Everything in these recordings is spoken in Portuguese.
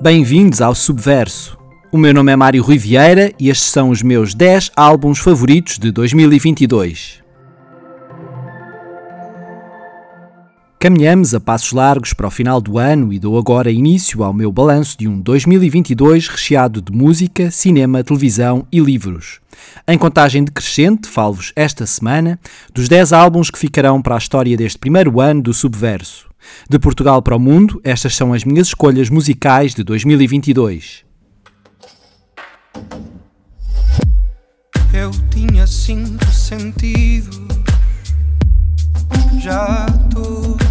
Bem-vindos ao Subverso. O meu nome é Mário Vieira e estes são os meus 10 álbuns favoritos de 2022. Caminhamos a passos largos para o final do ano e dou agora início ao meu balanço de um 2022 recheado de música, cinema, televisão e livros. Em contagem decrescente, falo-vos esta semana dos 10 álbuns que ficarão para a história deste primeiro ano do Subverso. De Portugal para o mundo, estas são as minhas escolhas musicais de 2022. Eu tinha cinco sentidos, já todos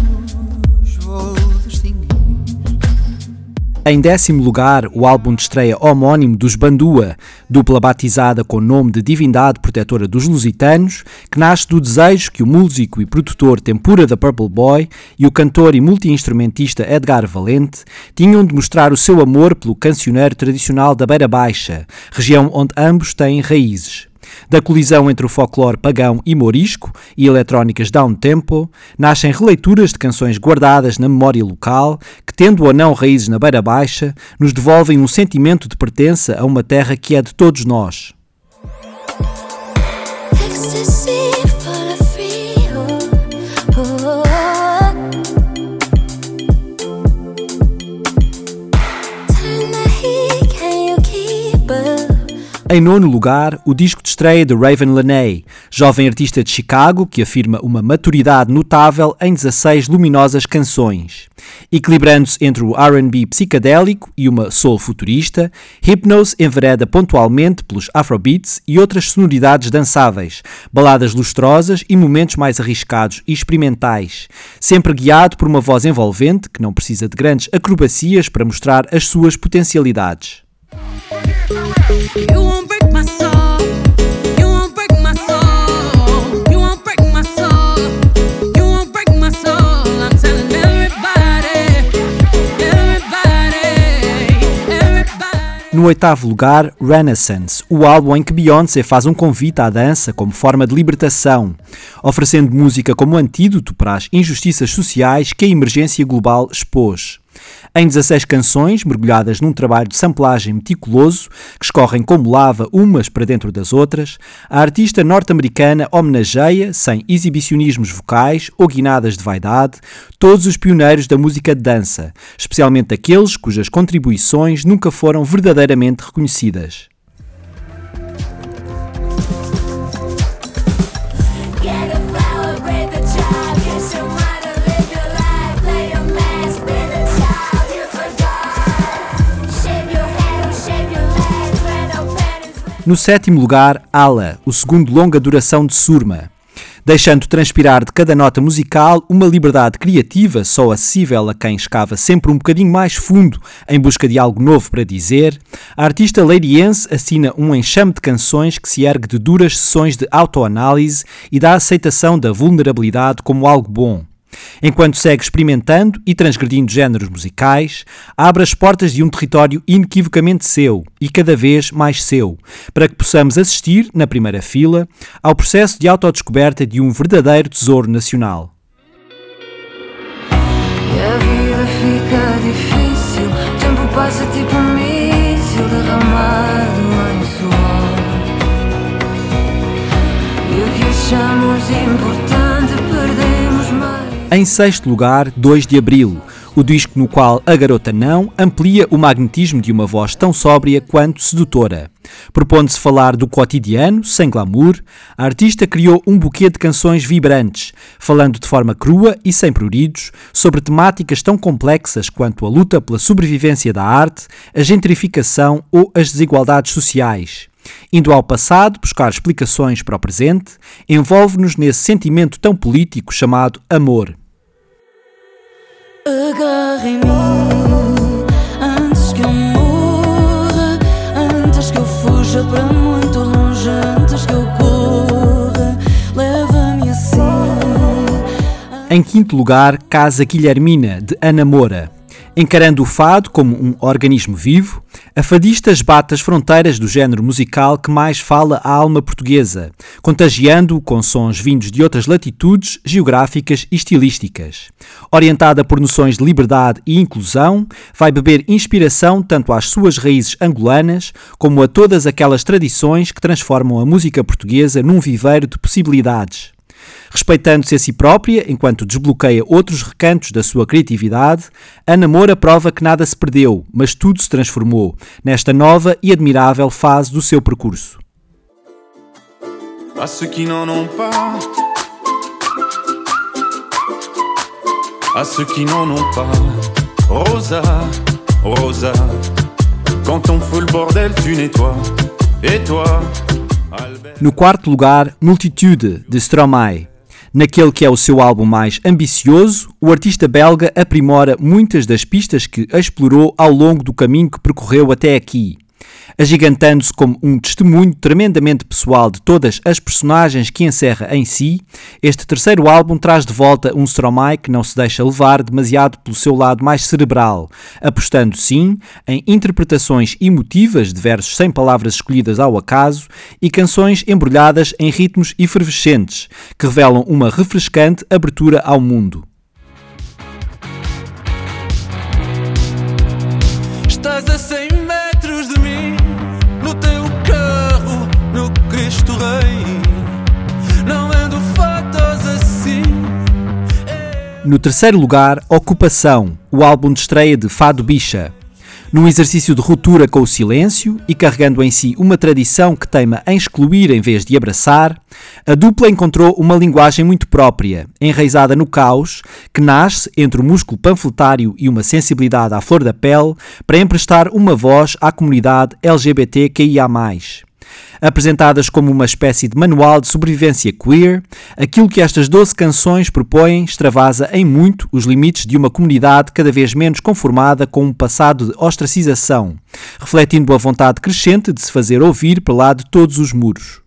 Em décimo lugar, o álbum de estreia homónimo dos Bandua, dupla batizada com o nome de Divindade Protetora dos Lusitanos, que nasce do desejo que o músico e produtor Tempura da Purple Boy e o cantor e multiinstrumentista Edgar Valente tinham de mostrar o seu amor pelo cancioneiro tradicional da Beira Baixa, região onde ambos têm raízes. Da colisão entre o folclore pagão e morisco e eletrónicas down-tempo, nascem releituras de canções guardadas na memória local, que, tendo ou não raízes na beira baixa, nos devolvem um sentimento de pertença a uma terra que é de todos nós. Ecstasy Em nono lugar, o disco de estreia de Raven Laney, jovem artista de Chicago que afirma uma maturidade notável em 16 luminosas canções. Equilibrando-se entre o R&B psicadélico e uma soul futurista, Hypnose envereda pontualmente pelos afrobeats e outras sonoridades dançáveis, baladas lustrosas e momentos mais arriscados e experimentais, sempre guiado por uma voz envolvente que não precisa de grandes acrobacias para mostrar as suas potencialidades. No oitavo lugar, Renaissance, o álbum em que Beyoncé faz um convite à dança como forma de libertação, oferecendo música como antídoto para as injustiças sociais que a emergência global expôs. Em 16 canções, mergulhadas num trabalho de samplagem meticuloso, que escorrem como lava umas para dentro das outras, a artista norte-americana homenageia, sem exibicionismos vocais ou guinadas de vaidade, todos os pioneiros da música de dança, especialmente aqueles cujas contribuições nunca foram verdadeiramente reconhecidas. No sétimo lugar, Ala, o segundo longa duração de Surma. Deixando transpirar de cada nota musical uma liberdade criativa só acessível a quem escava sempre um bocadinho mais fundo em busca de algo novo para dizer, a artista leiriense assina um enxame de canções que se ergue de duras sessões de autoanálise e da aceitação da vulnerabilidade como algo bom. Enquanto segue experimentando e transgredindo géneros musicais, abre as portas de um território inequivocamente seu e cada vez mais seu, para que possamos assistir, na primeira fila, ao processo de autodescoberta de um verdadeiro tesouro nacional. E a vida fica difícil, o tempo passa tipo um míssil derramado em suor. E o que achamos importante. Em sexto lugar, 2 de Abril, o disco no qual a garota não amplia o magnetismo de uma voz tão sóbria quanto sedutora. Propondo-se falar do cotidiano, sem glamour, a artista criou um buquê de canções vibrantes, falando de forma crua e sem pruridos sobre temáticas tão complexas quanto a luta pela sobrevivência da arte, a gentrificação ou as desigualdades sociais. Indo ao passado buscar explicações para o presente, envolve-nos nesse sentimento tão político chamado amor. Agarra em mim antes que eu morra, antes que eu fuja para muito longe, antes que eu corra. Leva-me assim. Em quinto lugar, Casa Guilhermina, de Ana Moura. Encarando o fado como um organismo vivo, a fadista esbate as fronteiras do género musical que mais fala a alma portuguesa, contagiando-o com sons vindos de outras latitudes geográficas e estilísticas. Orientada por noções de liberdade e inclusão, vai beber inspiração tanto às suas raízes angolanas como a todas aquelas tradições que transformam a música portuguesa num viveiro de possibilidades. Respeitando-se a si própria, enquanto desbloqueia outros recantos da sua criatividade, Ana Moura prova que nada se perdeu, mas tudo se transformou, nesta nova e admirável fase do seu percurso. À ceux qui n'en ont pas, à ceux qui n'en ont pas, Rosa, Rosa, quand on fout le bordel, tu nettoies. Et toi. No quarto lugar, Multitude, de Stromae. Naquele que é o seu álbum mais ambicioso, o artista belga aprimora muitas das pistas que explorou ao longo do caminho que percorreu até aqui. Agigantando-se como um testemunho tremendamente pessoal de todas as personagens que encerra em si, este terceiro álbum traz de volta um Stromae que não se deixa levar demasiado pelo seu lado mais cerebral, apostando sim em interpretações emotivas de versos sem palavras escolhidas ao acaso e canções embrulhadas em ritmos efervescentes que revelam uma refrescante abertura ao mundo. Estás a 100 Cristo Rei. Não mando fotos assim. No terceiro lugar, Ocupação, o álbum de estreia de Fado Bicha. Num exercício de ruptura com o silêncio e carregando em si uma tradição que teima em excluir em vez de abraçar, a dupla encontrou uma linguagem muito própria, enraizada no caos, que nasce entre o músculo panfletário e uma sensibilidade à flor da pele para emprestar uma voz à comunidade LGBTQIA. Apresentadas como uma espécie de manual de sobrevivência queer, aquilo que estas 12 canções propõem extravasa em muito os limites de uma comunidade cada vez menos conformada com um passado de ostracização, refletindo a vontade crescente de se fazer ouvir para lá de todos os muros.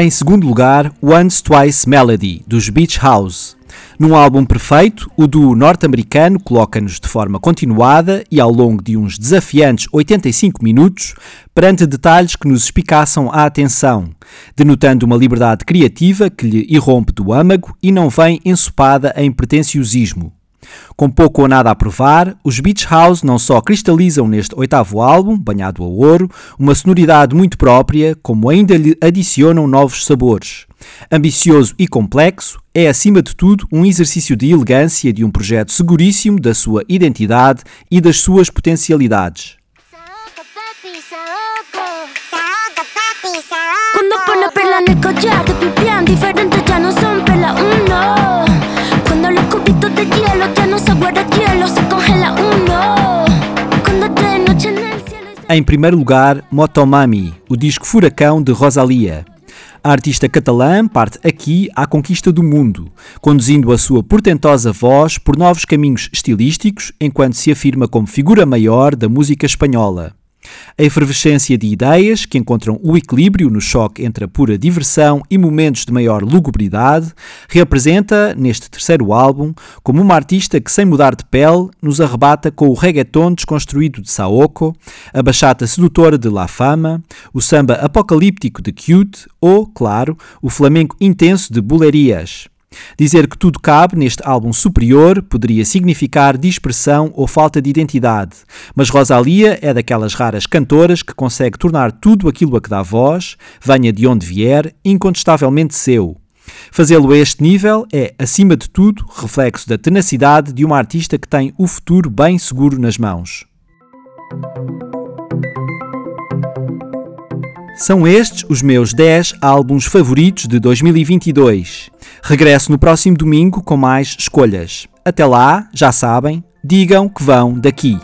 Em segundo lugar, Once Twice Melody, dos Beach House. Num álbum perfeito, o duo norte-americano coloca-nos de forma continuada e ao longo de uns desafiantes 85 minutos perante detalhes que nos espicaçam a atenção, denotando uma liberdade criativa que lhe irrompe do âmago e não vem ensopada em pretenciosismo. Com pouco ou nada a provar, os Beach House não só cristalizam neste oitavo álbum, banhado a ouro, uma sonoridade muito própria, como ainda lhe adicionam novos sabores. Ambicioso e complexo, é acima de tudo um exercício de elegância de um projeto seguríssimo da sua identidade e das suas potencialidades. Diferentes Em primeiro lugar, Motomami, o disco Furacão de Rosalia. A artista catalã parte aqui à conquista do mundo, conduzindo a sua portentosa voz por novos caminhos estilísticos enquanto se afirma como figura maior da música espanhola. A efervescência de ideias que encontram o equilíbrio no choque entre a pura diversão e momentos de maior lugubridade reapresenta, neste terceiro álbum, como uma artista que, sem mudar de pele, nos arrebata com o reggaeton desconstruído de Saoko, a bachata sedutora de La Fama, o samba apocalíptico de Cute ou, claro, o flamenco intenso de Bulerias. Dizer que tudo cabe neste álbum superior poderia significar dispersão ou falta de identidade, mas Rosalia é daquelas raras cantoras que consegue tornar tudo aquilo a que dá voz, venha de onde vier, incontestavelmente seu. Fazê-lo a este nível é, acima de tudo, reflexo da tenacidade de uma artista que tem o futuro bem seguro nas mãos. São estes os meus 10 álbuns favoritos de 2022. Regresso no próximo domingo com mais escolhas. Até lá, já sabem, digam que vão daqui.